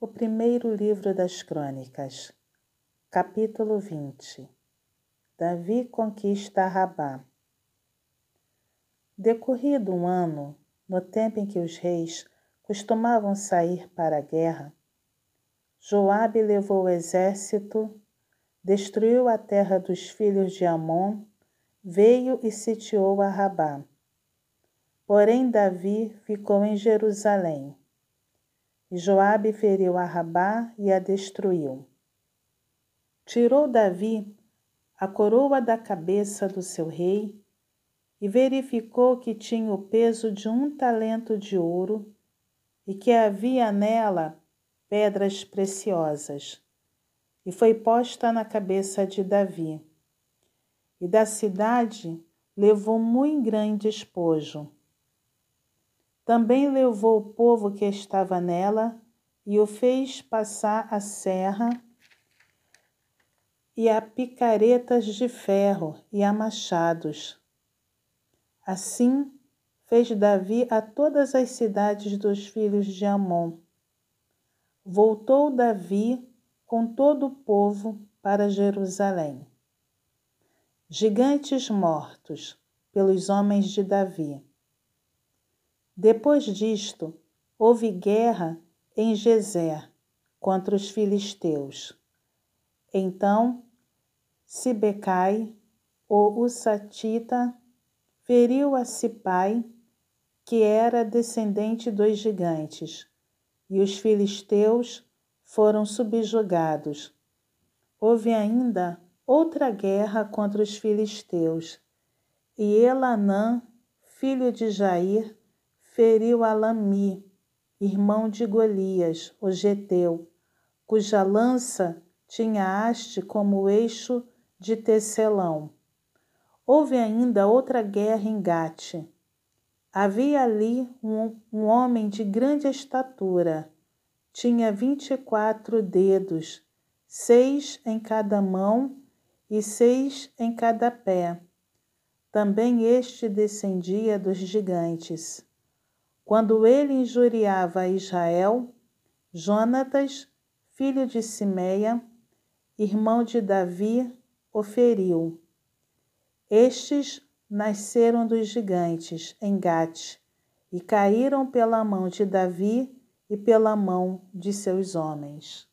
O primeiro livro das Crônicas, capítulo 20 Davi conquista Rabá. Decorrido um ano, no tempo em que os reis costumavam sair para a guerra, Joabe levou o exército, destruiu a terra dos filhos de Amon, veio e sitiou a Rabá. Porém Davi ficou em Jerusalém e Joabe feriu a Rabá e a destruiu. Tirou Davi a coroa da cabeça do seu rei e verificou que tinha o peso de um talento de ouro e que havia nela pedras preciosas. E foi posta na cabeça de Davi. E da cidade levou muito grande espojo também levou o povo que estava nela e o fez passar a serra e a picaretas de ferro e a machados. Assim fez Davi a todas as cidades dos filhos de Amon. Voltou Davi com todo o povo para Jerusalém. Gigantes mortos pelos homens de Davi. Depois disto, houve guerra em Gezer contra os filisteus. Então, Sibecai, o Usatita, feriu a Sipai, que era descendente dos gigantes, e os filisteus foram subjugados. Houve ainda outra guerra contra os filisteus, e Elanã, filho de Jair, feriu Alami, irmão de Golias, o geteu, cuja lança tinha haste como eixo de tecelão. Houve ainda outra guerra em Gate. Havia ali um, um homem de grande estatura. Tinha vinte e quatro dedos, seis em cada mão e seis em cada pé. Também este descendia dos gigantes. Quando ele injuriava Israel, Jonatas, filho de Simeia, irmão de Davi, o feriu. Estes nasceram dos gigantes em Gate e caíram pela mão de Davi e pela mão de seus homens.